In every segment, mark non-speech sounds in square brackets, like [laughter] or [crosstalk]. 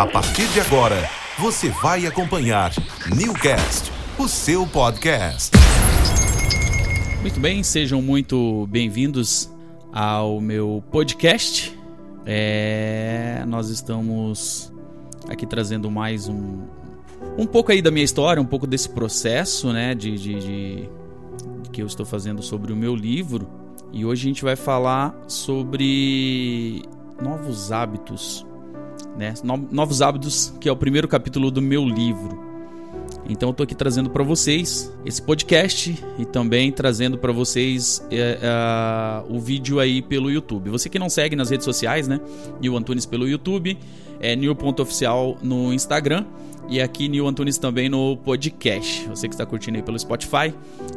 A partir de agora, você vai acompanhar Newcast, o seu podcast. Muito bem, sejam muito bem-vindos ao meu podcast. É, nós estamos aqui trazendo mais um, um pouco aí da minha história, um pouco desse processo, né, de, de, de que eu estou fazendo sobre o meu livro. E hoje a gente vai falar sobre novos hábitos, né? Novos hábitos, que é o primeiro capítulo do meu livro. Então eu tô aqui trazendo para vocês esse podcast e também trazendo para vocês é, é, o vídeo aí pelo YouTube. Você que não segue nas redes sociais, né? Nil Antunes pelo YouTube, é Nil.oficial no Instagram e aqui Nil Antunes também no podcast. Você que está curtindo aí pelo Spotify,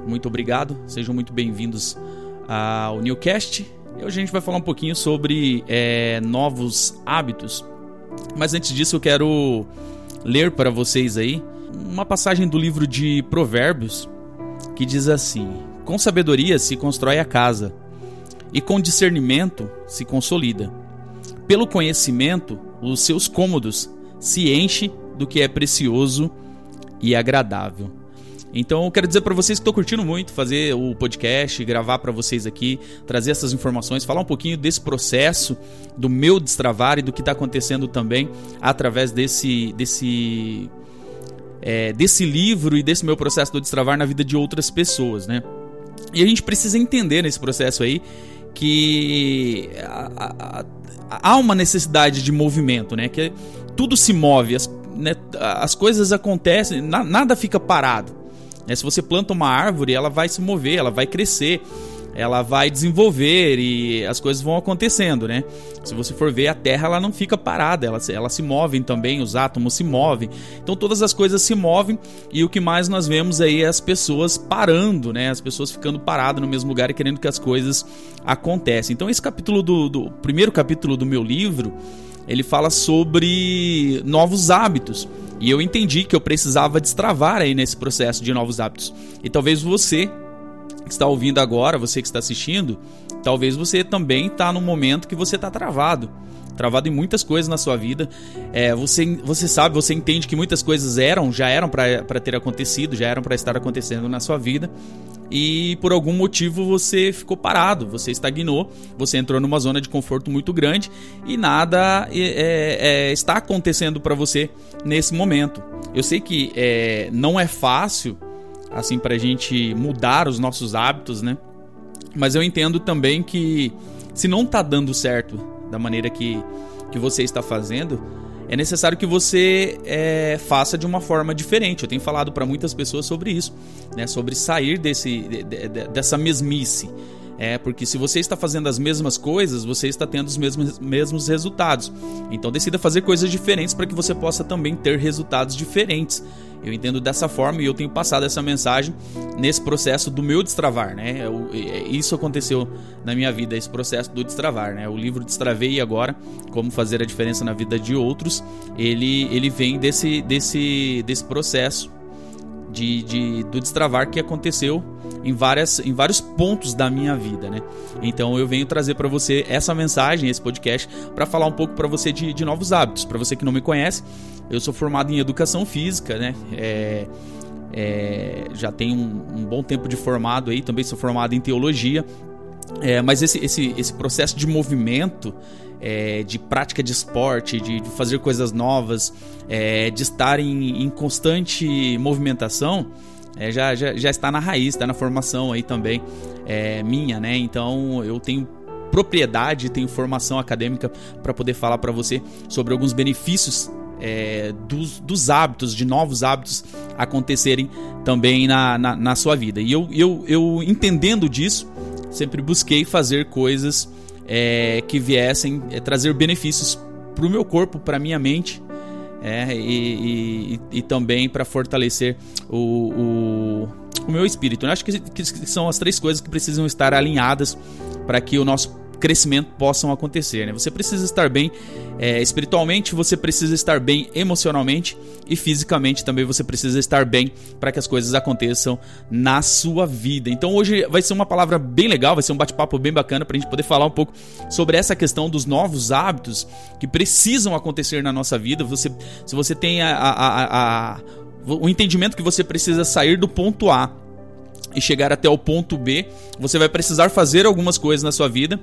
muito obrigado. Sejam muito bem-vindos ao Newcast. E hoje a gente vai falar um pouquinho sobre é, novos hábitos. Mas antes disso eu quero ler para vocês aí uma passagem do livro de Provérbios que diz assim: Com sabedoria se constrói a casa, e com discernimento se consolida. Pelo conhecimento, os seus cômodos se enche do que é precioso e agradável. Então eu quero dizer para vocês que estou curtindo muito fazer o podcast, gravar para vocês aqui, trazer essas informações, falar um pouquinho desse processo do meu destravar e do que está acontecendo também através desse desse é, desse livro e desse meu processo do destravar na vida de outras pessoas, né? E a gente precisa entender nesse processo aí que há uma necessidade de movimento, né? Que tudo se move, as, né, as coisas acontecem, na, nada fica parado. Né? Se você planta uma árvore, ela vai se mover, ela vai crescer ela vai desenvolver e as coisas vão acontecendo, né? Se você for ver, a Terra ela não fica parada, ela, ela se movem também, os átomos se movem. Então todas as coisas se movem e o que mais nós vemos aí é as pessoas parando, né? As pessoas ficando paradas no mesmo lugar e querendo que as coisas acontecem. Então esse capítulo do, do primeiro capítulo do meu livro, ele fala sobre novos hábitos. E eu entendi que eu precisava destravar aí nesse processo de novos hábitos. E talvez você que está ouvindo agora, você que está assistindo, talvez você também está no momento que você está travado. Travado em muitas coisas na sua vida. É, você, você sabe, você entende que muitas coisas eram, já eram para ter acontecido, já eram para estar acontecendo na sua vida. E por algum motivo você ficou parado, você estagnou, você entrou numa zona de conforto muito grande e nada é, é, está acontecendo para você nesse momento. Eu sei que é, não é fácil assim para a gente mudar os nossos hábitos, né? Mas eu entendo também que se não tá dando certo da maneira que, que você está fazendo, é necessário que você é, faça de uma forma diferente. Eu tenho falado para muitas pessoas sobre isso, né? Sobre sair desse, de, de, dessa mesmice. É, porque se você está fazendo as mesmas coisas, você está tendo os mesmos, mesmos resultados. Então decida fazer coisas diferentes para que você possa também ter resultados diferentes. Eu entendo dessa forma e eu tenho passado essa mensagem nesse processo do meu destravar, né? Eu, isso aconteceu na minha vida, esse processo do destravar, né? O livro Destravei agora, como fazer a diferença na vida de outros, ele, ele vem desse, desse, desse processo de, de, do destravar que aconteceu em, várias, em vários pontos da minha vida, né? Então eu venho trazer para você essa mensagem, esse podcast, para falar um pouco para você de, de novos hábitos. Para você que não me conhece, eu sou formado em educação física, né? É, é, já tenho um, um, bom tempo de formado aí, também sou formado em teologia. É, mas esse, esse, esse processo de movimento, é, de prática de esporte, de, de fazer coisas novas, é, de estar em, em constante movimentação, é, já, já, já está na raiz, está na formação aí também é, minha, né? Então eu tenho propriedade, tenho formação acadêmica para poder falar para você sobre alguns benefícios é, dos, dos, hábitos, de novos hábitos acontecerem também na, na, na sua vida. E eu, eu, eu, entendendo disso, sempre busquei fazer coisas é, que viessem é, trazer benefícios para o meu corpo, para minha mente. É, e, e, e, também para fortalecer o, o, o, meu espírito. Eu acho que, que são as três coisas que precisam estar alinhadas para que o nosso crescimento possam acontecer. Né? Você precisa estar bem é, espiritualmente, você precisa estar bem emocionalmente e fisicamente também você precisa estar bem para que as coisas aconteçam na sua vida. Então hoje vai ser uma palavra bem legal, vai ser um bate-papo bem bacana para a gente poder falar um pouco sobre essa questão dos novos hábitos que precisam acontecer na nossa vida. Você, se você tem a, a, a, o entendimento que você precisa sair do ponto A e chegar até o ponto B, você vai precisar fazer algumas coisas na sua vida.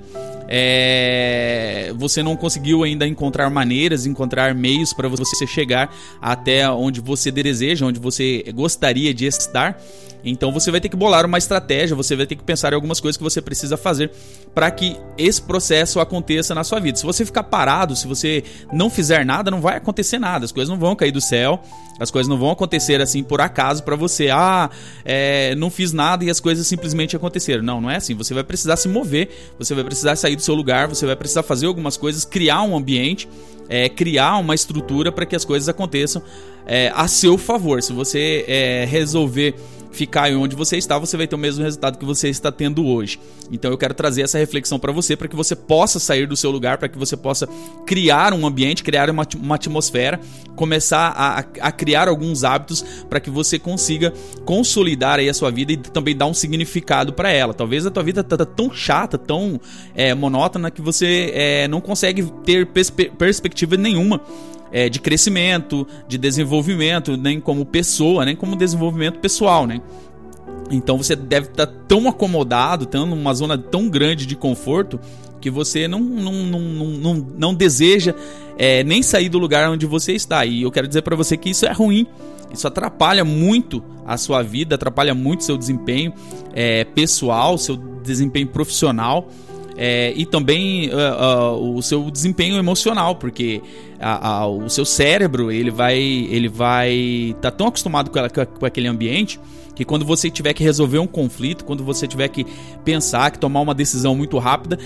É... Você não conseguiu ainda encontrar maneiras, encontrar meios para você chegar até onde você deseja, onde você gostaria de estar. Então você vai ter que bolar uma estratégia, você vai ter que pensar em algumas coisas que você precisa fazer para que esse processo aconteça na sua vida. Se você ficar parado, se você não fizer nada, não vai acontecer nada. As coisas não vão cair do céu, as coisas não vão acontecer assim por acaso para você. Ah, é, não fiz nada e as coisas simplesmente aconteceram. Não, não é assim. Você vai precisar se mover, você vai precisar sair do seu lugar, você vai precisar fazer algumas coisas, criar um ambiente é, criar uma estrutura para que as coisas aconteçam é, a seu favor. Se você é, resolver ficar onde você está, você vai ter o mesmo resultado que você está tendo hoje. Então eu quero trazer essa reflexão para você, para que você possa sair do seu lugar, para que você possa criar um ambiente, criar uma, uma atmosfera, começar a, a criar alguns hábitos para que você consiga consolidar aí a sua vida e também dar um significado para ela. Talvez a tua vida tá, tá tão chata, tão é, monótona que você é, não consegue ter perspe perspectiva nenhuma é, de crescimento, de desenvolvimento, nem como pessoa, nem como desenvolvimento pessoal, né? Então você deve estar tão acomodado, tendo numa zona tão grande de conforto, que você não, não, não, não, não deseja é, nem sair do lugar onde você está. E eu quero dizer para você que isso é ruim. Isso atrapalha muito a sua vida, atrapalha muito seu desempenho é, pessoal, seu desempenho profissional é, e também uh, uh, o seu desempenho emocional, porque o seu cérebro ele vai ele vai tá tão acostumado com, com aquele ambiente que quando você tiver que resolver um conflito, quando você tiver que pensar, que tomar uma decisão muito rápida,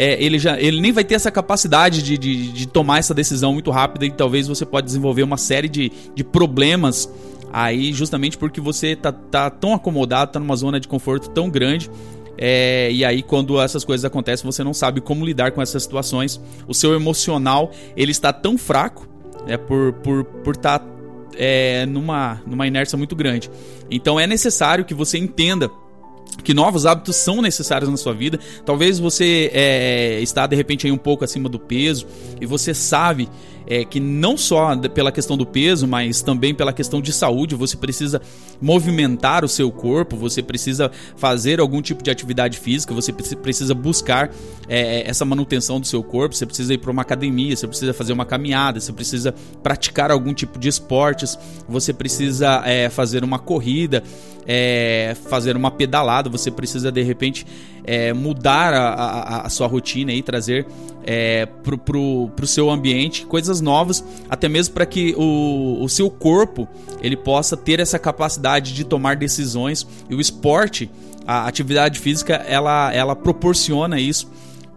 é, ele, já, ele nem vai ter essa capacidade de, de, de, tomar essa decisão muito rápida e talvez você pode desenvolver uma série de, de problemas aí justamente porque você tá, tá tão acomodado, tá numa zona de conforto tão grande é, e aí, quando essas coisas acontecem, você não sabe como lidar com essas situações. O seu emocional ele está tão fraco é, por estar por, por tá, é, numa, numa inércia muito grande. Então é necessário que você entenda que novos hábitos são necessários na sua vida. Talvez você é, está de repente aí um pouco acima do peso e você sabe é, que não só pela questão do peso, mas também pela questão de saúde, você precisa movimentar o seu corpo, você precisa fazer algum tipo de atividade física, você precisa buscar é, essa manutenção do seu corpo, você precisa ir para uma academia, você precisa fazer uma caminhada, você precisa praticar algum tipo de esportes, você precisa é, fazer uma corrida, é, fazer uma pedalada, você precisa de repente é, mudar a, a, a, sua rotina e trazer é, pro, pro, pro seu ambiente coisas novas, até mesmo para que o, o seu corpo ele possa ter essa capacidade de tomar decisões e o esporte, a atividade física, ela, ela proporciona isso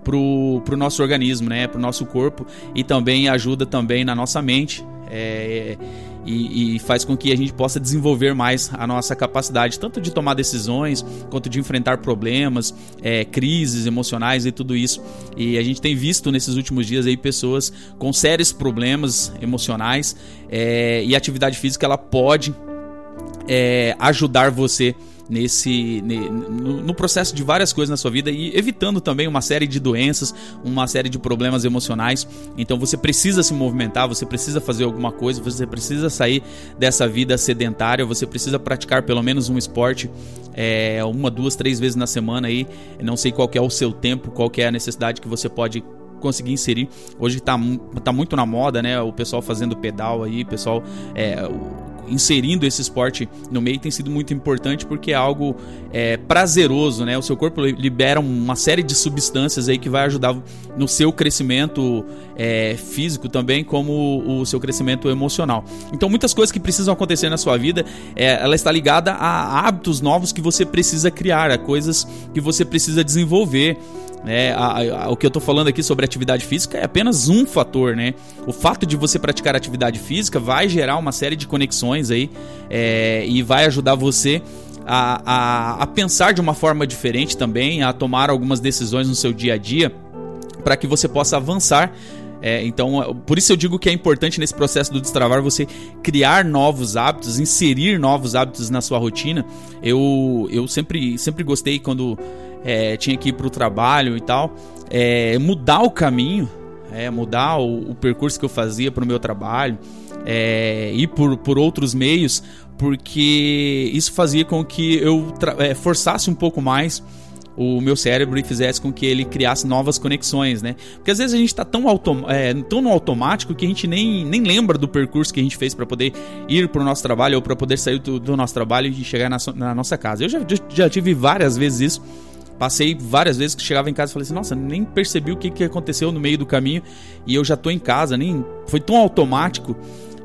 pro, pro nosso organismo, né, pro nosso corpo e também ajuda também na nossa mente. É, e, e, faz com que a gente possa desenvolver mais a nossa capacidade, tanto de tomar decisões, quanto de enfrentar problemas, é, crises emocionais e tudo isso. E a gente tem visto nesses últimos dias aí pessoas com sérios problemas emocionais é, e a atividade física ela pode é, ajudar você nesse no, no, processo de várias coisas na sua vida e evitando também uma série de doenças, uma série de problemas emocionais. Então você precisa se movimentar, você precisa fazer alguma coisa, você precisa sair dessa vida sedentária, você precisa praticar pelo menos um esporte é, uma, duas, três vezes na semana aí. Não sei qual é o seu tempo, qual é a necessidade que você pode conseguir inserir. Hoje está tá muito na moda, né? O pessoal fazendo pedal aí, o pessoal é, inserindo esse esporte no meio tem sido muito importante porque é algo é, prazeroso, né? O seu corpo libera uma série de substâncias aí que vai ajudar no seu crescimento é, físico também, como o seu crescimento emocional. Então, muitas coisas que precisam acontecer na sua vida, é, ela está ligada a hábitos novos que você precisa criar, a coisas que você precisa desenvolver. É, a, a, o que eu estou falando aqui sobre atividade física é apenas um fator, né? O fato de você praticar atividade física vai gerar uma série de conexões aí é, e vai ajudar você a, a, a pensar de uma forma diferente também, a tomar algumas decisões no seu dia a dia para que você possa avançar é, então, por isso eu digo que é importante nesse processo do destravar você criar novos hábitos, inserir novos hábitos na sua rotina. Eu, eu sempre, sempre gostei quando é, tinha que ir para o trabalho e tal, é, mudar o caminho, é, mudar o, o, percurso que eu fazia para o meu trabalho, é, ir por, por outros meios, porque isso fazia com que eu é, forçasse um pouco mais o meu cérebro e fizesse com que ele criasse novas conexões, né? Porque às vezes a gente está tão, autom é, tão no automático que a gente nem, nem lembra do percurso que a gente fez para poder ir para o nosso trabalho ou para poder sair do, do, nosso trabalho e chegar na, so na nossa casa. Eu já, já tive várias vezes isso. Passei várias vezes que chegava em casa e falei assim, nossa, nem percebi o que, que aconteceu no meio do caminho e eu já tô em casa, nem foi tão automático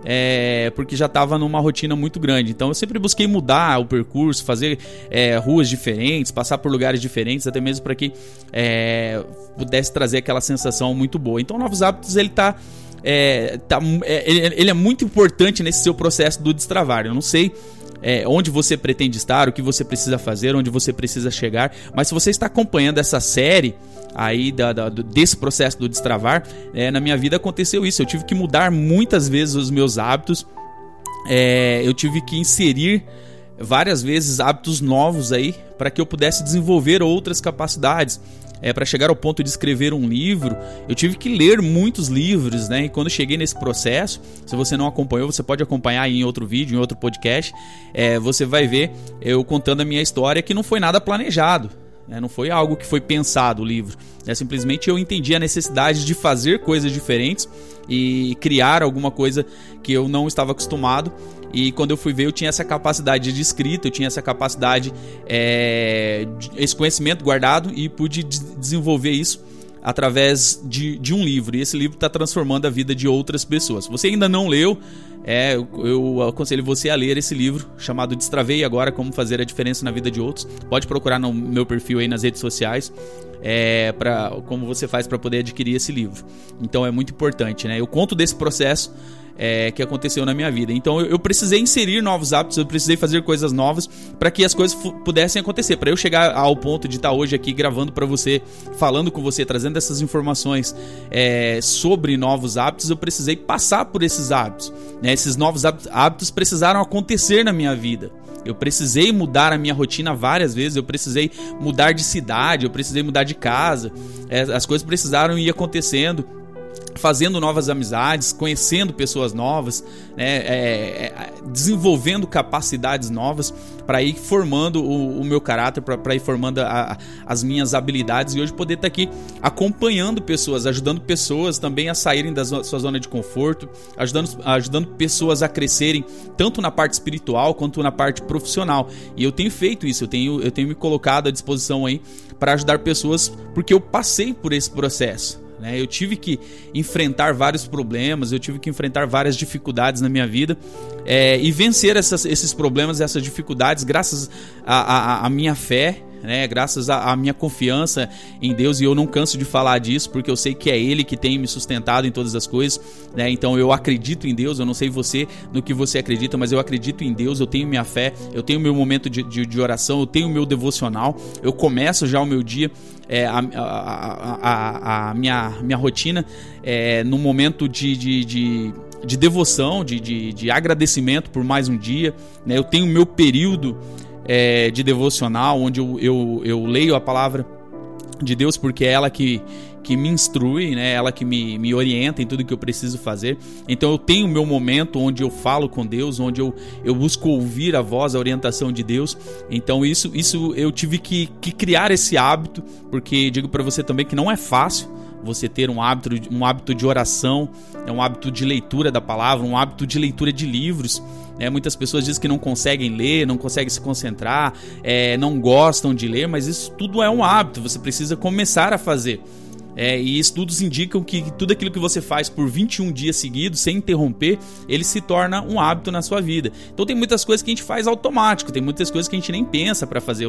é, porque já estava numa rotina muito grande. Então eu sempre busquei mudar o percurso, fazer é, ruas diferentes, passar por lugares diferentes, até mesmo para que é, pudesse trazer aquela sensação muito boa. Então Novos Hábitos ele está é, tá, é, ele é muito importante nesse seu processo do destravar. Eu não sei é, onde você pretende estar, o que você precisa fazer, onde você precisa chegar. Mas se você está acompanhando essa série aí da, da, desse processo do destravar, é, na minha vida aconteceu isso. Eu tive que mudar muitas vezes os meus hábitos. É, eu tive que inserir várias vezes hábitos novos aí para que eu pudesse desenvolver outras capacidades é, para chegar ao ponto de escrever um livro, eu tive que ler muitos livros, né? E quando cheguei nesse processo, se você não acompanhou, você pode acompanhar em outro vídeo, em outro podcast, é, você vai ver eu contando a minha história que não foi nada planejado. Né? Não foi algo que foi pensado o livro. É simplesmente eu entendi a necessidade de fazer coisas diferentes e criar alguma coisa que eu não estava acostumado. E quando eu fui ver, eu tinha essa capacidade de escrita, eu tinha essa capacidade, é, esse conhecimento guardado e pude desenvolver isso através de, de um livro. E esse livro está transformando a vida de outras pessoas. Se você ainda não leu, é, eu, aconselho você a ler esse livro chamado Destravei Agora Como Fazer a Diferença na Vida de Outros. Pode procurar no meu perfil aí nas redes sociais. É, para como você faz para poder adquirir esse livro. Então é muito importante, né? Eu conto desse processo é, que aconteceu na minha vida. Então eu, eu, precisei inserir novos hábitos, eu precisei fazer coisas novas para que as coisas pudessem acontecer. Para eu chegar ao ponto de estar hoje aqui gravando para você, falando com você, trazendo essas informações é, sobre novos hábitos, eu precisei passar por esses hábitos. Né? Esses novos hábitos precisaram acontecer na minha vida. Eu precisei mudar a minha rotina várias vezes, eu precisei mudar de cidade, eu precisei mudar de casa. É, as coisas precisaram ir acontecendo fazendo novas amizades, conhecendo pessoas novas, né, é, é, desenvolvendo capacidades novas para ir formando o, o meu caráter, para ir formando a, as minhas habilidades e hoje poder estar tá aqui acompanhando pessoas, ajudando pessoas também a saírem da sua zona de conforto, ajudando, ajudando pessoas a crescerem tanto na parte espiritual quanto na parte profissional. E eu tenho feito isso, eu tenho, eu tenho me colocado à disposição aí para ajudar pessoas porque eu passei por esse processo. Né? Eu tive que enfrentar vários problemas, eu tive que enfrentar várias dificuldades na minha vida é, e vencer essas, esses problemas, essas dificuldades, graças à minha fé né? Graças à minha confiança em Deus e eu não canso de falar disso porque eu sei que é Ele que tem me sustentado em todas as coisas, né? Então eu acredito em Deus. Eu não sei você no que você acredita, mas eu acredito em Deus. Eu tenho minha fé, eu tenho meu momento de, de, de oração, eu tenho meu devocional. Eu começo já o meu dia, é, a, a, a, a, minha minha rotina é, no momento de, de, de de devoção, de, de, de, agradecimento por mais um dia. Né? Eu tenho meu período é, de devocional, onde eu, eu, eu leio a palavra de Deus, porque é ela que, que me instrui, né? ela que me, me orienta em tudo que eu preciso fazer. Então eu tenho o meu momento onde eu falo com Deus, onde eu, eu busco ouvir a voz, a orientação de Deus. Então isso, isso eu tive que, que criar esse hábito, porque digo para você também que não é fácil você ter um hábito, um hábito de oração, é um hábito de leitura da palavra, um hábito de leitura de livros. É, muitas pessoas dizem que não conseguem ler, não conseguem se concentrar, é, não gostam de ler, mas isso tudo é um hábito, você precisa começar a fazer. É, e estudos indicam que tudo aquilo que você faz por 21 dias seguidos, sem interromper, ele se torna um hábito na sua vida. Então tem muitas coisas que a gente faz automático, tem muitas coisas que a gente nem pensa para fazer,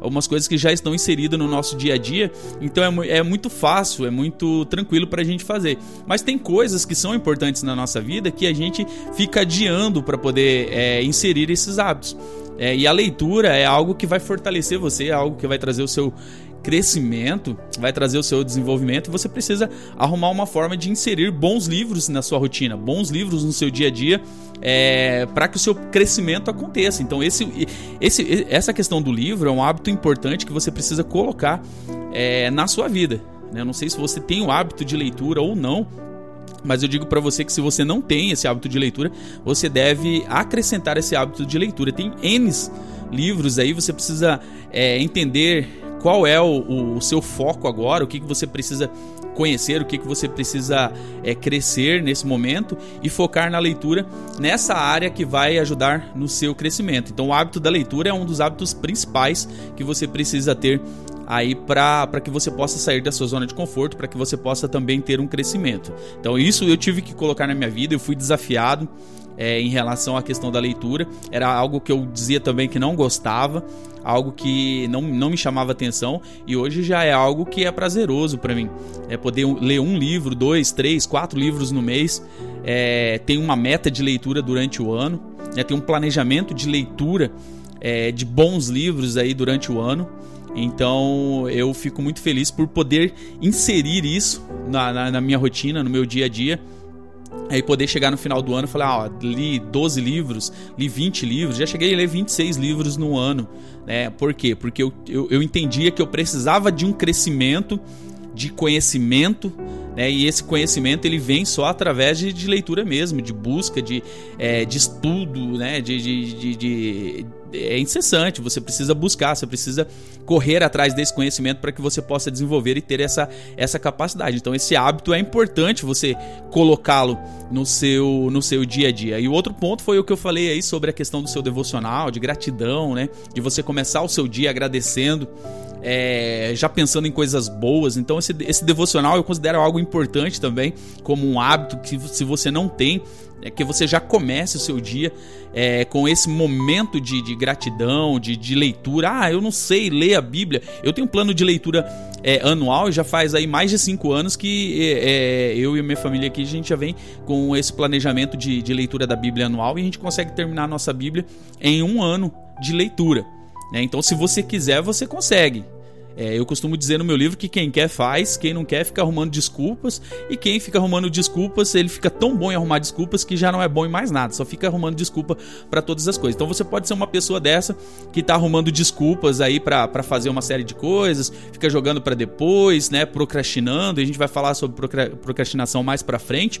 algumas coisas que já estão inseridas no nosso dia a dia. Então é, é muito fácil, é muito tranquilo para a gente fazer. Mas tem coisas que são importantes na nossa vida que a gente fica adiando para poder é, inserir esses hábitos. É, e a leitura é algo que vai fortalecer você, é algo que vai trazer o seu crescimento, vai trazer o seu desenvolvimento, e você precisa arrumar uma forma de inserir bons livros na sua rotina, bons livros no seu dia a dia, é, para que o seu crescimento aconteça. Então, esse, esse, essa questão do livro é um hábito importante que você precisa colocar é, na sua vida. Né? Eu não sei se você tem o hábito de leitura ou não, mas eu digo para você que se você não tem esse hábito de leitura, você deve acrescentar esse hábito de leitura. Tem N livros aí, você precisa é, entender qual é o, o, seu foco agora, o que, que você precisa conhecer, o que, que você precisa é, crescer nesse momento e focar na leitura nessa área que vai ajudar no seu crescimento. Então, o hábito da leitura é um dos hábitos principais que você precisa ter aí para que você possa sair da sua zona de conforto, para que você possa também ter um crescimento. Então, isso eu tive que colocar na minha vida, eu fui desafiado é, em relação à questão da leitura. Era algo que eu dizia também que não gostava, algo que não, não me chamava atenção e hoje já é algo que é prazeroso para mim. É poder ler um livro, dois, três, quatro livros no mês. É, tem uma meta de leitura durante o ano, né, tem um planejamento de leitura é, de bons livros aí durante o ano. Então eu fico muito feliz por poder inserir isso na, na, na minha rotina, no meu dia a dia. Aí poder chegar no final do ano e falar, ó, li 12 livros, li 20 livros, já cheguei a ler 26 livros no ano. Né? Por quê? Porque eu, eu, eu entendia que eu precisava de um crescimento de conhecimento, né? E esse conhecimento ele vem só através de, de leitura mesmo, de busca, de, é, de estudo, né? De, de, de, é incessante. Você precisa buscar, você precisa correr atrás desse conhecimento para que você possa desenvolver e ter essa, essa capacidade. Então esse hábito é importante você colocá-lo no seu no seu dia a dia. E o outro ponto foi o que eu falei aí sobre a questão do seu devocional, de gratidão, né? De você começar o seu dia agradecendo é, já pensando em coisas boas. Então, esse, esse devocional eu considero algo importante também, como um hábito que, se você não tem, é que você já comece o seu dia é, com esse momento de, de gratidão, de, de, leitura. Ah, eu não sei ler a Bíblia. Eu tenho um plano de leitura é, anual e já faz aí mais de cinco anos que é, é, eu e minha família aqui a gente já vem com esse planejamento de, de leitura da Bíblia anual e a gente consegue terminar a nossa Bíblia em um ano de leitura. Né? Então, se você quiser, você consegue. É, eu costumo dizer no meu livro que quem quer faz, quem não quer fica arrumando desculpas, e quem fica arrumando desculpas, ele fica tão bom em arrumar desculpas que já não é bom em mais nada, só fica arrumando desculpa para todas as coisas. Então você pode ser uma pessoa dessa que tá arrumando desculpas aí para fazer uma série de coisas, fica jogando para depois, né, procrastinando, e a gente vai falar sobre procrastinação mais para frente,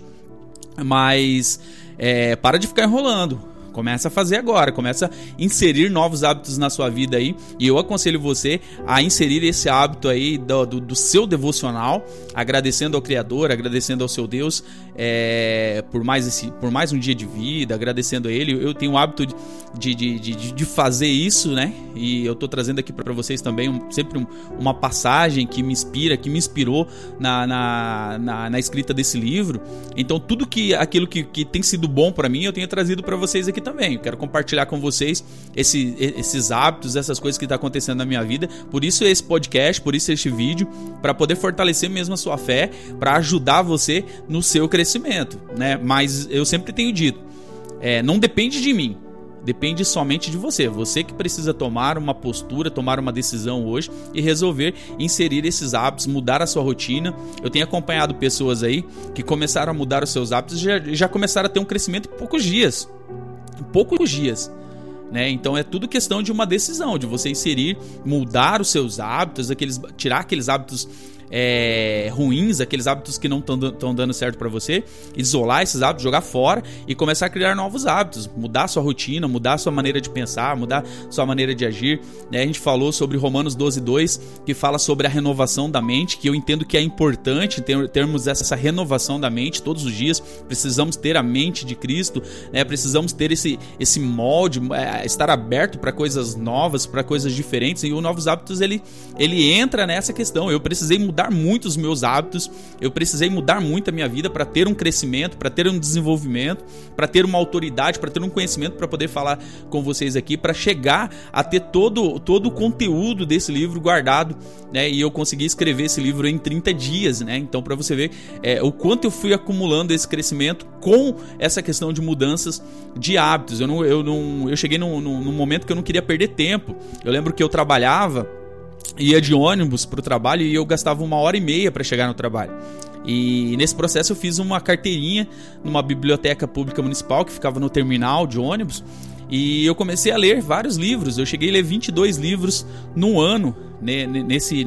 mas é, para de ficar enrolando. Começa a fazer agora, começa a inserir novos hábitos na sua vida aí. E eu aconselho você a inserir esse hábito aí do, do, do seu devocional, agradecendo ao Criador, agradecendo ao seu Deus é, por, mais esse, por mais um dia de vida, agradecendo a Ele. Eu tenho o hábito de, de, de, de fazer isso, né? E eu tô trazendo aqui para vocês também um, sempre um, uma passagem que me inspira, que me inspirou na, na, na, na escrita desse livro. Então, tudo que aquilo que, que tem sido bom para mim, eu tenho trazido para vocês aqui também. Eu quero compartilhar com vocês esse, esses hábitos, essas coisas que tá acontecendo na minha vida. Por isso esse podcast, por isso este vídeo, para poder fortalecer mesmo a sua fé, para ajudar você no seu crescimento, né? Mas eu sempre tenho dito, é, não depende de mim. Depende somente de você. Você que precisa tomar uma postura, tomar uma decisão hoje e resolver inserir esses hábitos, mudar a sua rotina. Eu tenho acompanhado pessoas aí que começaram a mudar os seus hábitos e já, já começaram a ter um crescimento em poucos dias poucos dias. Né? Então é tudo questão de uma decisão, de você inserir, mudar os seus hábitos, aqueles, tirar aqueles hábitos é, ruins, aqueles hábitos que não estão dando certo para você, isolar esses hábitos, jogar fora e começar a criar novos hábitos, mudar sua rotina, mudar sua maneira de pensar, mudar sua maneira de agir. Né? A gente falou sobre Romanos 12, 2, que fala sobre a renovação da mente, que eu entendo que é importante ter, termos essa renovação da mente todos os dias. Precisamos ter a mente de Cristo, né? precisamos ter esse, esse molde, é, estar aberto para coisas novas, para coisas diferentes. E o Novos Hábitos ele, ele entra nessa questão. Eu precisei mudar mudar muito os meus hábitos, eu precisei mudar muito a minha vida para ter um crescimento, para ter um desenvolvimento, para ter uma autoridade, para ter um conhecimento para poder falar com vocês aqui, para chegar a ter todo, todo o conteúdo desse livro guardado, né? E eu consegui escrever esse livro em 30 dias, né? Então, para você ver é, o quanto eu fui acumulando esse crescimento com essa questão de mudanças de hábitos. Eu não, eu não, eu cheguei num, num, num momento que eu não queria perder tempo. Eu lembro que eu trabalhava ia de ônibus para o trabalho e eu gastava uma hora e meia para chegar no trabalho. E nesse processo eu fiz uma carteirinha numa biblioteca pública municipal que ficava no terminal de ônibus. E eu comecei a ler vários livros. Eu cheguei a ler 22 livros no ano, nesse,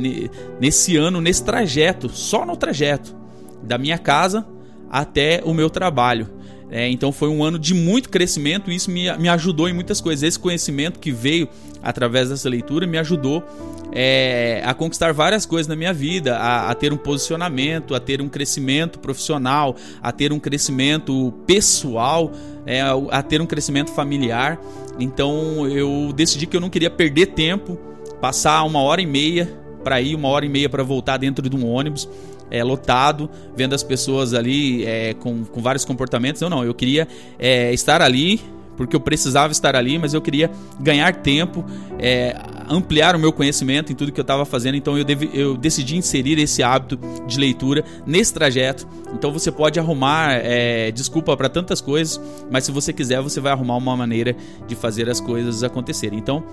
nesse ano, nesse trajeto, só no trajeto, da minha casa até o meu trabalho. É, então foi um ano de muito crescimento e isso me, me ajudou em muitas coisas. Esse conhecimento que veio através dessa leitura me ajudou é, a conquistar várias coisas na minha vida, a, a, ter um posicionamento, a ter um crescimento profissional, a ter um crescimento pessoal, é, a ter um crescimento familiar. Então eu decidi que eu não queria perder tempo, passar uma hora e meia para ir, uma hora e meia para voltar dentro de um ônibus é, lotado, vendo as pessoas ali é, com, com vários comportamentos. Eu não, eu queria é, estar ali porque eu precisava estar ali, mas eu queria ganhar tempo, é, ampliar o meu conhecimento em tudo que eu estava fazendo. Então eu, devi, eu, decidi inserir esse hábito de leitura nesse trajeto. Então você pode arrumar é, desculpa para tantas coisas, mas se você quiser, você vai arrumar uma maneira de fazer as coisas acontecerem. Então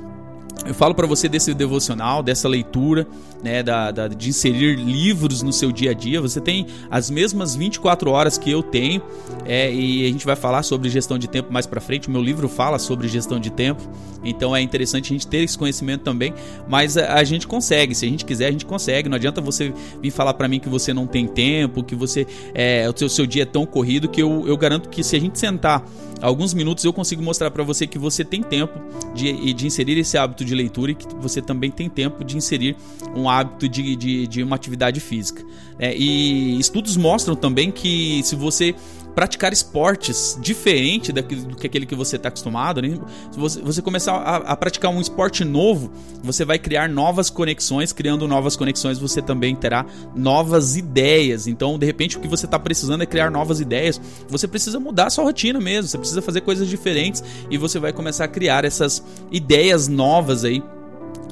eu falo para você desse devocional, dessa leitura, né, da, da, de inserir livros no seu dia a dia. Você tem as mesmas 24 horas que eu tenho, é, e a gente vai falar sobre gestão de tempo mais para frente. O meu livro fala sobre gestão de tempo, então é interessante a gente ter esse conhecimento também. Mas a, a gente consegue, se a gente quiser, a gente consegue. Não adianta você vir falar para mim que você não tem tempo, que você é, o seu, seu dia é tão corrido que eu, eu garanto que se a gente sentar alguns minutos eu consigo mostrar para você que você tem tempo de, de inserir esse hábito de leitura e que você também tem tempo de inserir um hábito de, de, de uma atividade física. É, e estudos mostram também que se você praticar esportes diferente do que aquele que você está acostumado. Né? Se você, você começar a, a, praticar um esporte novo, você vai criar novas conexões. Criando novas conexões, você também terá novas ideias. Então, de repente, o que você está precisando é criar novas ideias. Você precisa mudar a sua rotina mesmo. Você precisa fazer coisas diferentes e você vai começar a criar essas ideias novas aí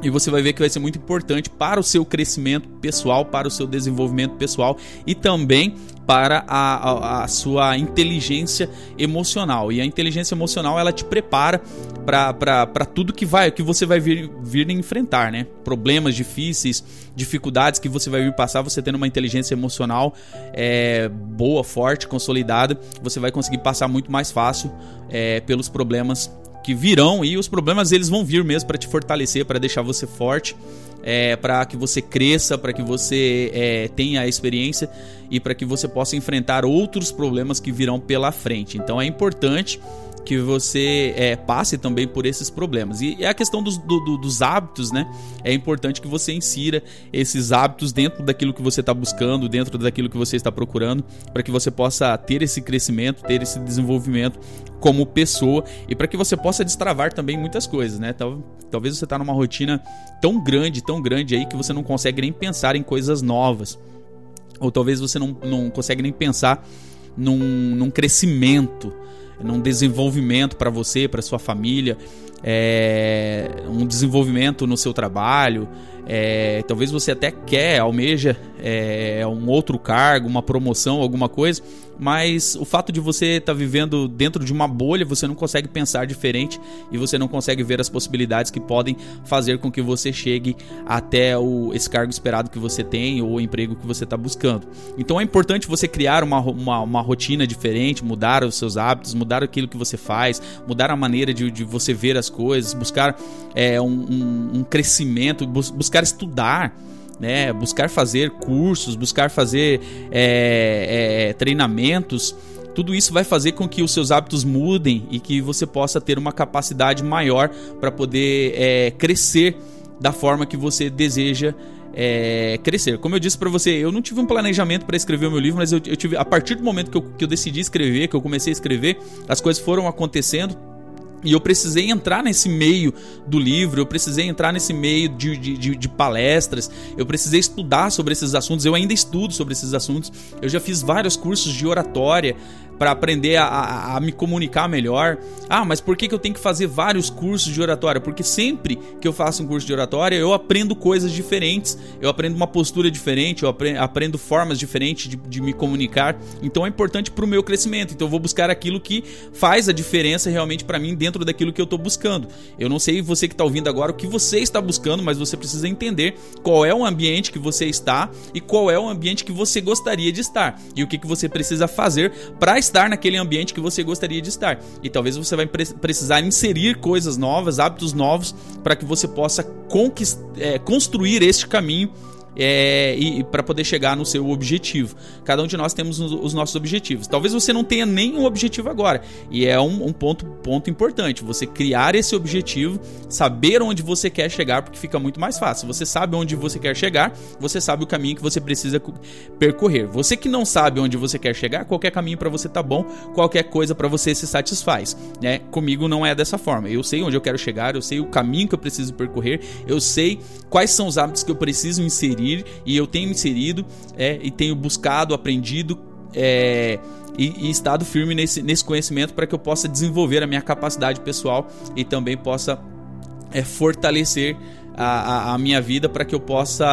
e você vai ver que vai ser muito importante para o seu crescimento pessoal, para o seu desenvolvimento pessoal e também para a, a, a sua inteligência emocional. E a inteligência emocional ela te prepara para tudo que vai que você vai vir, vir enfrentar, né? Problemas difíceis, dificuldades que você vai vir passar, você tendo uma inteligência emocional é, boa, forte, consolidada, você vai conseguir passar muito mais fácil é, pelos problemas que virão e os problemas eles vão vir mesmo para te fortalecer, para deixar você forte, é, para que você cresça, para que você é, tenha a experiência e para que você possa enfrentar outros problemas que virão pela frente. Então é importante que você é, passe também por esses problemas. E, a questão dos, do, dos hábitos, né? É importante que você insira esses hábitos dentro daquilo que você está buscando, dentro daquilo que você está procurando, para que você possa ter esse crescimento, ter esse desenvolvimento como pessoa e para que você possa destravar também muitas coisas, né? Talvez você está numa rotina tão grande, tão grande aí que você não consegue nem pensar em coisas novas. Ou talvez você não, não consegue nem pensar num, num crescimento num desenvolvimento para você, para sua família, é, um desenvolvimento no seu trabalho. É, talvez você até quer, almeja é, um outro cargo, uma promoção, alguma coisa, mas o fato de você estar tá vivendo dentro de uma bolha, você não consegue pensar diferente e você não consegue ver as possibilidades que podem fazer com que você chegue até o, esse cargo esperado que você tem ou o emprego que você está buscando. Então é importante você criar uma, uma, uma, rotina diferente, mudar os seus hábitos, mudar aquilo que você faz, mudar a maneira de, de você ver as coisas, buscar é, um, um, um crescimento, bus, buscar estudar né? Buscar fazer cursos, buscar fazer é, é, treinamentos. Tudo isso vai fazer com que os seus hábitos mudem e que você possa ter uma capacidade maior para poder é, crescer da forma que você deseja é, crescer. Como eu disse para você, eu não tive um planejamento para escrever o meu livro, mas eu, eu, tive a partir do momento que eu, que eu decidi escrever, que eu comecei a escrever, as coisas foram acontecendo e eu precisei entrar nesse meio do livro, eu precisei entrar nesse meio de, de, de, palestras, eu precisei estudar sobre esses assuntos, eu ainda estudo sobre esses assuntos, eu já fiz vários cursos de oratória para aprender a, a, a, me comunicar melhor, Ah, mas por que, que eu tenho que fazer vários cursos de oratória? Porque sempre que eu faço um curso de oratória, eu aprendo coisas diferentes, eu aprendo uma postura diferente, eu aprendo formas diferentes de, de me comunicar. Então é importante para o meu crescimento. Então eu vou buscar aquilo que faz a diferença realmente para mim dentro daquilo que eu estou buscando. Eu não sei você que está ouvindo agora o que você está buscando, mas você precisa entender qual é o ambiente que você está e qual é o ambiente que você gostaria de estar e o que, que você precisa fazer para estar naquele ambiente que você gostaria de estar. E talvez você vai precisar inserir coisas novas, hábitos novos, para que você possa é, construir este caminho é, e, e para poder chegar no seu objetivo. Cada um de nós temos os nossos objetivos. Talvez você não tenha nenhum objetivo agora, e é um, um ponto, ponto importante. Você criar esse objetivo, saber onde você quer chegar, porque fica muito mais fácil. Você sabe onde você quer chegar, você sabe o caminho que você precisa percorrer. Você que não sabe onde você quer chegar, qualquer caminho para você tá bom, qualquer coisa para você se satisfaz. Né? Comigo não é dessa forma. Eu sei onde eu quero chegar, eu sei o caminho que eu preciso percorrer, eu sei quais são os hábitos que eu preciso inserir inserir e eu tenho inserido é, e tenho buscado, aprendido é, e, e, estado firme nesse, nesse conhecimento para que eu possa desenvolver a minha capacidade pessoal e também possa é, fortalecer a, a, a minha vida para que eu possa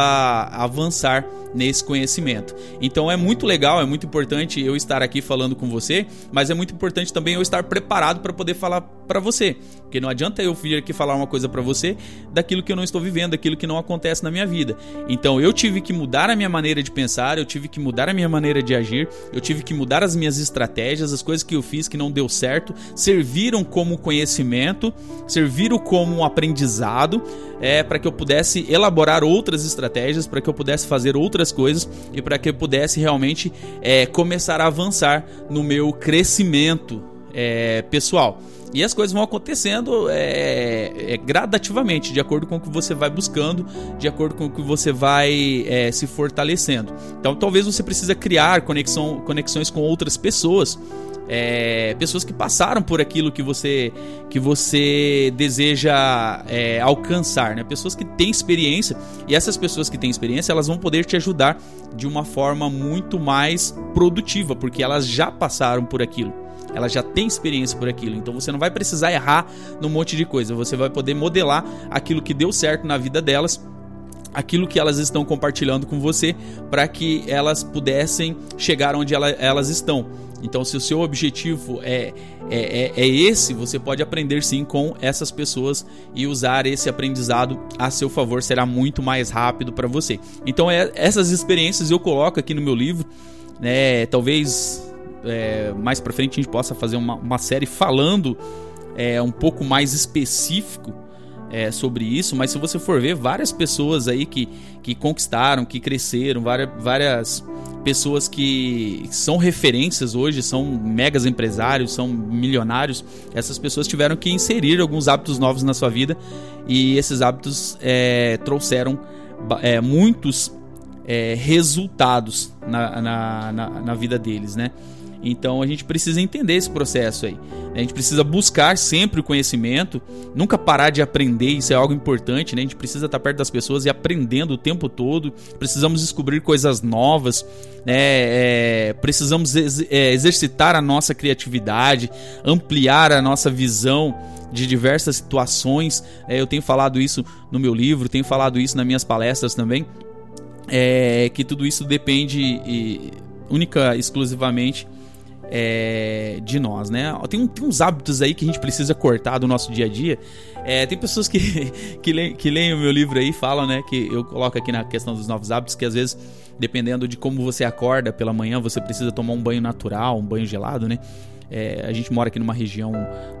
avançar nesse conhecimento. Então é muito legal, é muito importante eu estar aqui falando com você, mas é muito importante também eu estar preparado para poder falar para você, porque não adianta eu vir aqui falar uma coisa para você daquilo que eu não estou vivendo, daquilo que não acontece na minha vida. Então eu tive que mudar a minha maneira de pensar, eu tive que mudar a minha maneira de agir, eu tive que mudar as minhas estratégias, as coisas que eu fiz que não deu certo, serviram como conhecimento, serviram como um aprendizado, é para que eu pudesse elaborar outras estratégias, para que eu pudesse fazer outras coisas e para que eu pudesse realmente é, começar a avançar no meu crescimento é, pessoal. E as coisas vão acontecendo é, é, gradativamente, de acordo com o que você vai buscando, de acordo com o que você vai é, se fortalecendo. Então, talvez você precisa criar conexão, conexões com outras pessoas é, pessoas que passaram por aquilo que você que você deseja é, alcançar, né? Pessoas que têm experiência e essas pessoas que têm experiência elas vão poder te ajudar de uma forma muito mais produtiva, porque elas já passaram por aquilo. Elas já têm experiência por aquilo, então você não vai precisar errar num monte de coisa. Você vai poder modelar aquilo que deu certo na vida delas aquilo que elas estão compartilhando com você para que elas pudessem chegar onde ela, elas estão. Então, se o seu objetivo é, é, é, é, esse, você pode aprender sim com essas pessoas e usar esse aprendizado a seu favor, será muito mais rápido para você. Então, é, essas experiências eu coloco aqui no meu livro, né? Talvez é, mais para frente a gente possa fazer uma, uma série falando é, um pouco mais específico é, sobre isso, mas se você for ver, várias pessoas aí que, que conquistaram, que cresceram, várias, várias pessoas que são referências hoje, são megas empresários, são milionários, essas pessoas tiveram que inserir alguns hábitos novos na sua vida e esses hábitos é, trouxeram é, muitos é, resultados na, na, na, na vida deles, né? Então a gente precisa entender esse processo aí. A gente precisa buscar sempre o conhecimento, nunca parar de aprender, isso é algo importante, né? A gente precisa estar perto das pessoas e aprendendo o tempo todo. Precisamos descobrir coisas novas, né? É, precisamos ex é, exercitar a nossa criatividade, ampliar a nossa visão de diversas situações. É, eu tenho falado isso no meu livro, tenho falado isso nas minhas palestras também. É, que tudo isso depende e, única exclusivamente é, de nós, né? Tem, tem, uns hábitos aí que a gente precisa cortar do nosso dia a dia. É, tem pessoas que, [laughs] que, leem, que leem o meu livro aí e falam, né? Que eu coloco aqui na questão dos novos hábitos, que às vezes, dependendo de como você acorda pela manhã, você precisa tomar um banho natural, um banho gelado, né? É, a gente mora aqui numa região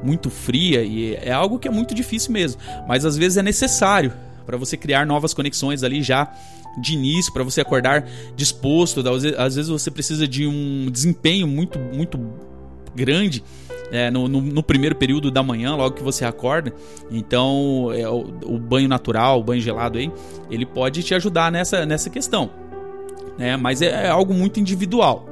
muito fria e é algo que é muito difícil mesmo, mas às vezes é necessário para você criar novas conexões ali já de início, para você acordar disposto. Às vezes você precisa de um desempenho muito, muito grande. É, no, no, no, primeiro período da manhã, logo que você acorda. Então, é, o, o, banho natural, o banho gelado aí, ele pode te ajudar nessa, nessa questão. Né? Mas é, é algo muito individual.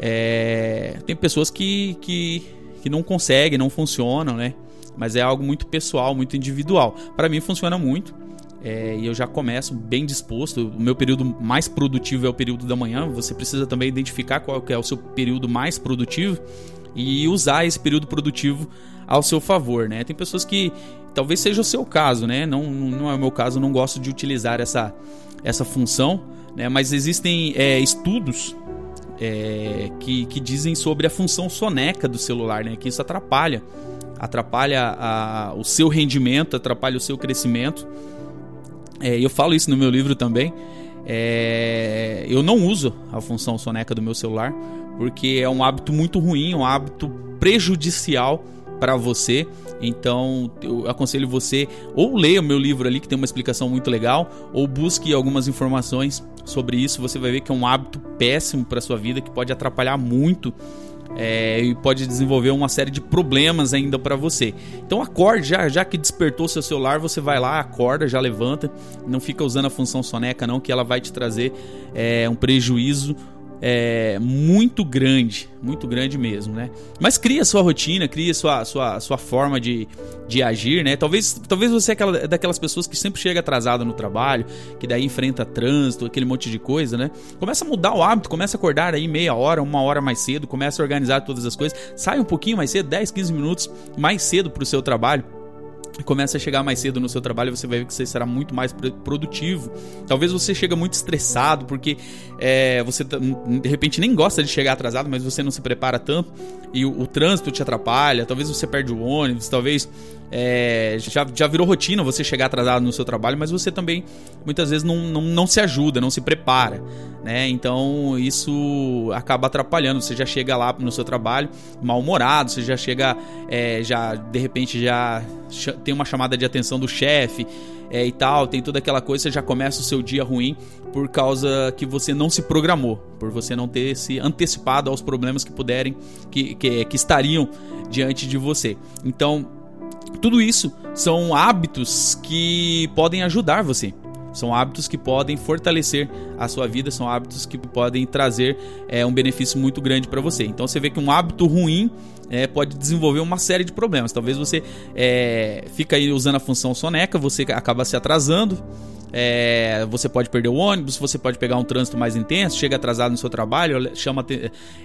É, tem pessoas que, que, que não conseguem, não funcionam, né? Mas é algo muito pessoal, muito individual. Para mim funciona muito é, e eu já começo bem disposto. O meu período mais produtivo é o período da manhã. Você precisa também identificar qual é o seu período mais produtivo e usar esse período produtivo ao seu favor, né? Tem pessoas que talvez seja o seu caso, né? Não, não é o meu caso, não gosto de utilizar essa, essa função, né? Mas existem é, estudos é, que, que dizem sobre a função soneca do celular, né? Que isso atrapalha, atrapalha a, o seu rendimento, atrapalha o seu crescimento. É, eu falo isso no meu livro também. É, eu não uso a função soneca do meu celular porque é um hábito muito ruim, um hábito prejudicial para você. Então, eu aconselho você ou leia o meu livro ali que tem uma explicação muito legal, ou busque algumas informações sobre isso. Você vai ver que é um hábito péssimo para sua vida que pode atrapalhar muito é, e pode desenvolver uma série de problemas ainda para você. Então acorde, já, já que despertou seu celular, você vai lá, acorda, já levanta, não fica usando a função soneca não, que ela vai te trazer é, um prejuízo é, muito grande, muito grande mesmo, né? Mas cria sua rotina, cria sua, sua, sua forma de, de agir, né? Talvez, talvez você é aquela, daquelas pessoas que sempre chega atrasada no trabalho, que daí enfrenta trânsito, aquele monte de coisa, né? Começa a mudar o hábito, começa a acordar aí meia hora, uma hora mais cedo, começa a organizar todas as coisas, sai um pouquinho mais cedo, 10, 15 minutos mais cedo para o seu trabalho começa a chegar mais cedo no seu trabalho, você vai ver que você será muito mais produtivo. Talvez você chegue muito estressado, porque é, você de repente nem gosta de chegar atrasado, mas você não se prepara tanto e o, o trânsito te atrapalha. Talvez você perde o ônibus, talvez é, já, já virou rotina você chegar atrasado no seu trabalho, mas você também muitas vezes não, não, não se ajuda, não se prepara. Né? Então isso acaba atrapalhando. Você já chega lá no seu trabalho mal-humorado, você já chega, é, já de repente já tem uma chamada de atenção do chefe é, e tal, tem toda aquela coisa, você já começa o seu dia ruim por causa que você não se programou, por você não ter se antecipado aos problemas que puderem, que, que, que estariam diante de você. Então tudo isso são hábitos que podem ajudar você. São hábitos que podem fortalecer a sua vida, são hábitos que podem trazer é, um benefício muito grande para você. Então você vê que um hábito ruim é, pode desenvolver uma série de problemas. Talvez você é, fica aí usando a função soneca, você acaba se atrasando, é, você pode perder o ônibus, você pode pegar um trânsito mais intenso, chega atrasado no seu trabalho, chama,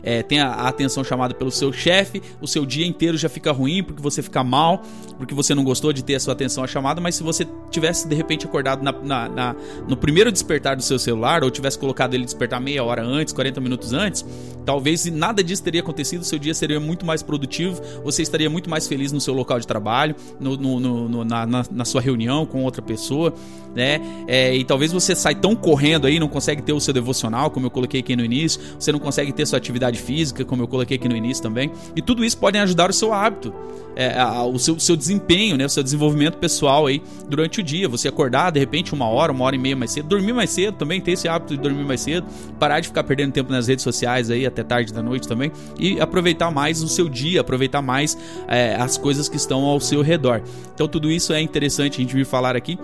é, tem a, atenção chamada pelo seu chefe, o seu dia inteiro já fica ruim porque você fica mal, porque você não gostou de ter a sua atenção chamada, mas se você tivesse de repente acordado na, na, na, no primeiro despertar do seu celular, ou tivesse colocado ele despertar meia hora antes, 40 minutos antes, talvez nada disso teria acontecido, seu dia seria muito mais produtivo, você estaria muito mais feliz no seu local de trabalho, no, no, no na, na, na sua reunião com outra pessoa, né? É, e talvez você sai tão correndo aí, não consegue ter o seu devocional, como eu coloquei aqui no início, você não consegue ter sua atividade física, como eu coloquei aqui no início também. E tudo isso pode ajudar o seu hábito, é, a, o seu, seu desempenho, né, o seu desenvolvimento pessoal aí durante o dia. Você acordar de repente uma hora, uma hora e meia mais cedo, dormir mais cedo também, ter esse hábito de dormir mais cedo, parar de ficar perdendo tempo nas redes sociais aí até tarde da noite também e aproveitar mais o seu dia, aproveitar mais é, as coisas que estão ao seu redor. Então tudo isso é interessante a gente vir falar aqui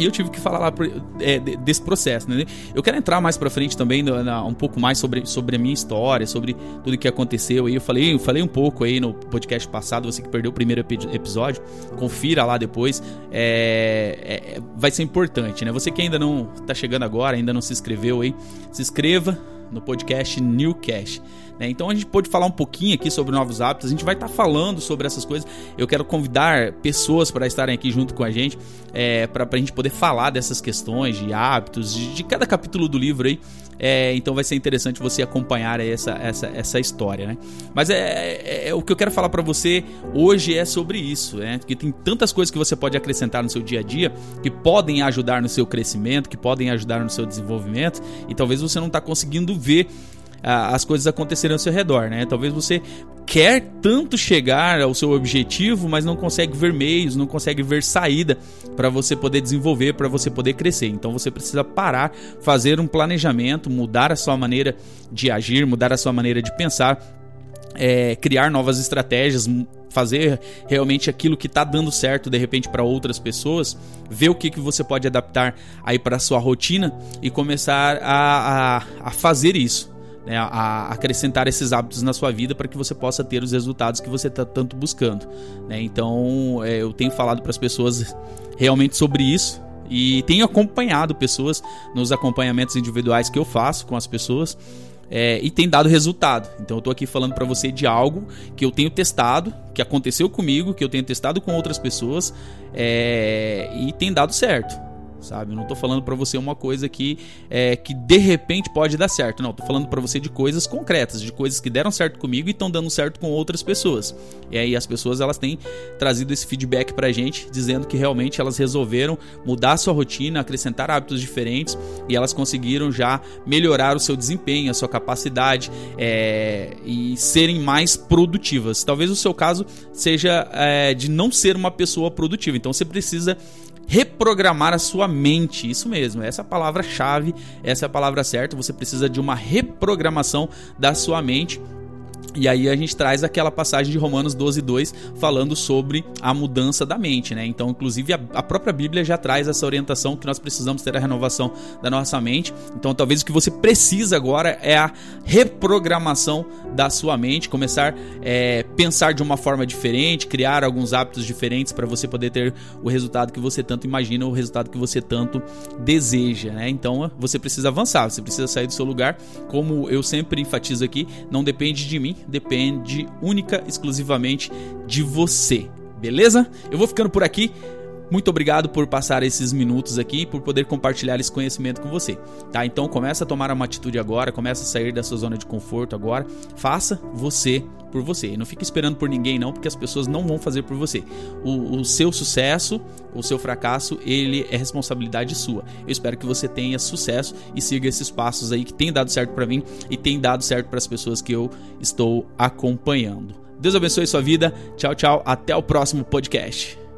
e eu tive que falar lá é, desse processo, né? Eu quero entrar mais pra frente também, na, um pouco mais sobre, sobre a minha história, sobre tudo que aconteceu aí. Eu falei, eu falei um pouco aí no podcast passado, você que perdeu o primeiro episódio, confira lá depois. É, é, vai ser importante, né? Você que ainda não tá chegando agora, ainda não se inscreveu aí, se inscreva no podcast Newcast. Né? Então a gente pode falar um pouquinho aqui sobre novos hábitos, a gente vai estar tá falando sobre essas coisas. Eu quero convidar pessoas para estarem aqui junto com a gente, é, para a gente poder falar dessas questões de hábitos, de, de cada capítulo do livro aí. É, então vai ser interessante você acompanhar essa, essa, essa história, né? Mas é, é, é o que eu quero falar para você hoje é sobre isso, né? Porque tem tantas coisas que você pode acrescentar no seu dia a dia que podem ajudar no seu crescimento, que podem ajudar no seu desenvolvimento e talvez você não está conseguindo ver as coisas acontecerem ao seu redor, né? Talvez você quer tanto chegar ao seu objetivo, mas não consegue ver meios, não consegue ver saída para você poder desenvolver, para você poder crescer. Então você precisa parar, fazer um planejamento, mudar a sua maneira de agir, mudar a sua maneira de pensar, é, criar novas estratégias, fazer realmente aquilo que está dando certo de repente para outras pessoas, ver o que, que você pode adaptar aí para sua rotina e começar a, a, a fazer isso né, a acrescentar esses hábitos na sua vida para que você possa ter os resultados que você está tanto buscando. Né? Então, é, eu tenho falado para as pessoas realmente sobre isso e tenho acompanhado pessoas nos acompanhamentos individuais que eu faço com as pessoas. é, e tem dado resultado. Então eu tô aqui falando para você de algo que eu tenho testado, que aconteceu comigo, que eu tenho testado com outras pessoas é, e tem dado certo sabe? Eu não tô falando para você uma coisa que é, que de repente pode dar certo. Não, tô falando para você de coisas concretas, de coisas que deram certo comigo e estão dando certo com outras pessoas. E aí as pessoas elas têm trazido esse feedback pra gente, dizendo que realmente elas resolveram mudar a sua rotina, acrescentar hábitos diferentes e elas conseguiram já melhorar o seu desempenho, a sua capacidade é, e serem mais produtivas. Talvez o seu caso seja é, de não ser uma pessoa produtiva. Então você precisa reprogramar a sua mente. Isso mesmo, essa é a palavra-chave, essa é a palavra certa. Você precisa de uma reprogramação da sua mente e aí a gente traz aquela passagem de Romanos 12, 2 falando sobre a mudança da mente, né? Então, inclusive, a, a, própria Bíblia já traz essa orientação que nós precisamos ter a renovação da nossa mente. Então, talvez o que você precisa agora é a reprogramação da sua mente, começar a é, pensar de uma forma diferente, criar alguns hábitos diferentes para você poder ter o resultado que você tanto imagina, o resultado que você tanto deseja, né? Então, você precisa avançar, você precisa sair do seu lugar. Como eu sempre enfatizo aqui, não depende de mim, depende única exclusivamente de você. Beleza? Eu vou ficando por aqui. Muito obrigado por passar esses minutos aqui, por poder compartilhar esse conhecimento com você, tá? Então começa a tomar uma atitude agora, começa a sair da sua zona de conforto agora. Faça você por você. E não fique esperando por ninguém não, porque as pessoas não vão fazer por você. O, o seu sucesso, o seu fracasso, ele é responsabilidade sua. Eu espero que você tenha sucesso e siga esses passos aí que tem dado certo para mim e tem dado certo para as pessoas que eu estou acompanhando. Deus abençoe sua vida. Tchau, tchau. Até o próximo podcast.